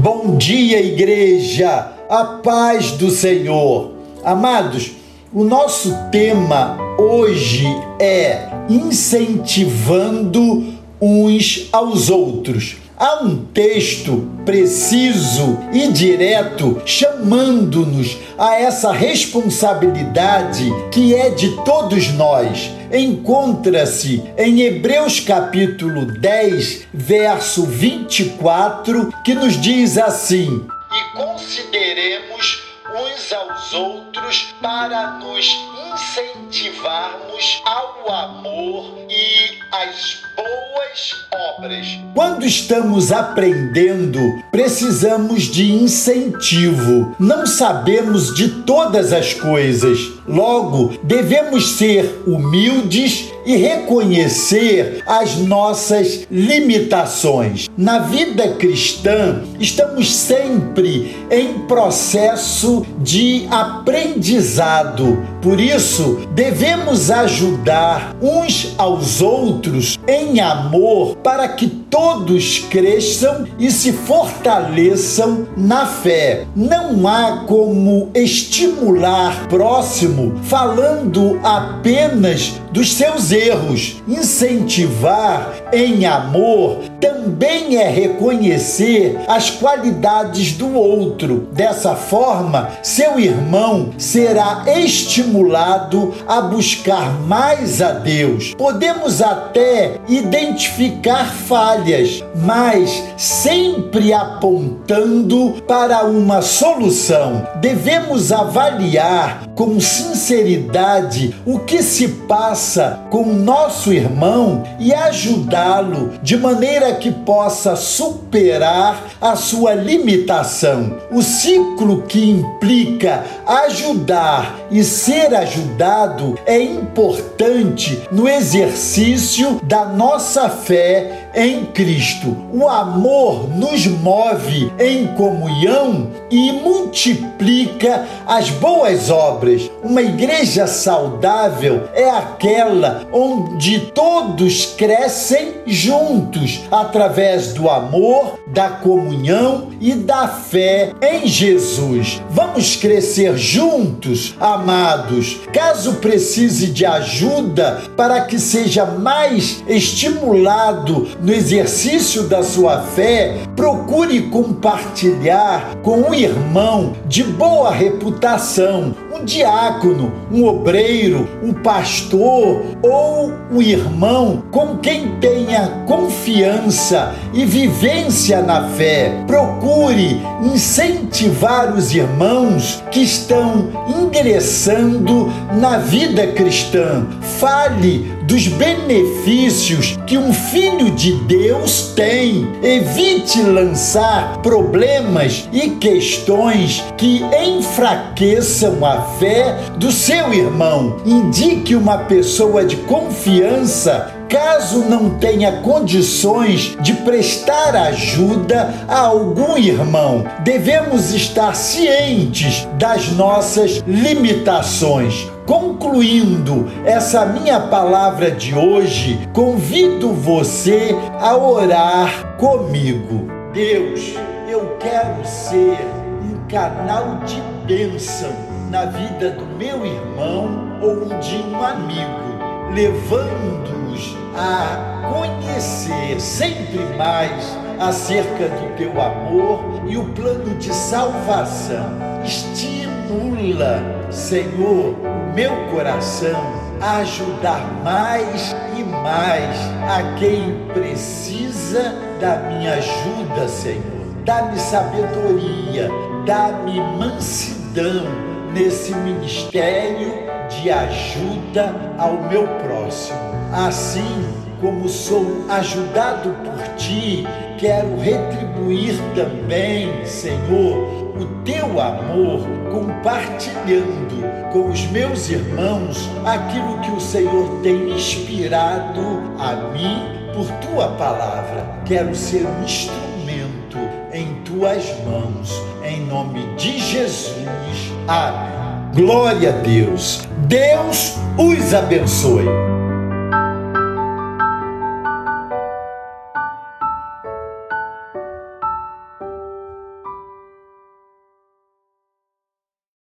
Bom dia, igreja, a paz do Senhor. Amados, o nosso tema hoje é incentivando uns aos outros. Há um texto preciso e direto chamando-nos a essa responsabilidade que é de todos nós. Encontra-se em Hebreus capítulo 10, verso 24, que nos diz assim: E consideremos uns aos outros para nos incentivarmos ao amor e às boas obras. Quando estamos aprendendo, precisamos de incentivo. Não sabemos de todas as coisas. Logo, devemos ser humildes e reconhecer as nossas limitações. Na vida cristã, estamos sempre em processo de aprendizado. Por isso, devemos ajudar uns aos outros em amor para que todos cresçam e se fortaleçam na fé. Não há como estimular próximo falando apenas dos seus erros. Incentivar em amor também é reconhecer as qualidades do outro. Dessa forma, seu irmão será estimulado a buscar mais a Deus. Podemos até identificar falhas, mas sempre apontando para uma solução. Devemos avaliar com sinceridade o que se passa com o nosso irmão e ajudá-lo de maneira que possa superar a sua limitação. O ciclo que implica ajudar e ser ajudado é importante no exercício da nossa fé em Cristo. O amor nos move em comunhão e multiplica as boas obras. Uma igreja saudável é aquela onde todos crescem juntos através do amor, da comunhão e da fé em Jesus. Vamos crescer juntos, amados. Caso precise de ajuda para que seja mais estimulado no exercício da sua fé, procure compartilhar com um irmão de boa reputação, um diácono, um obreiro, um pastor ou um irmão com quem tenha confiança e vivência na fé. Procure incentivar os irmãos que estão ingressando na vida cristã. Fale dos benefícios que um filho de Deus tem. Evite lançar problemas e questões que enfraqueçam a fé do seu irmão. Indique uma pessoa de confiança caso não tenha condições de prestar ajuda a algum irmão. Devemos estar cientes das nossas limitações. Concluindo essa minha palavra de hoje, convido você a orar comigo. Deus, eu quero ser um canal de bênção na vida do meu irmão ou de um amigo, levando-os a conhecer sempre mais acerca do teu amor e o plano de salvação. Estimula, Senhor, o meu coração a ajudar mais e mais a quem precisa da minha ajuda, Senhor. Dá-me sabedoria, dá-me mansidão nesse ministério de ajuda ao meu próximo. Assim como sou ajudado por ti, quero retribuir também, Senhor, o teu amor, compartilhando com os meus irmãos aquilo que o Senhor tem inspirado a mim por tua palavra. Quero ser um instrumento tuas mãos, em nome de Jesus. Amém. Glória a Deus. Deus os abençoe.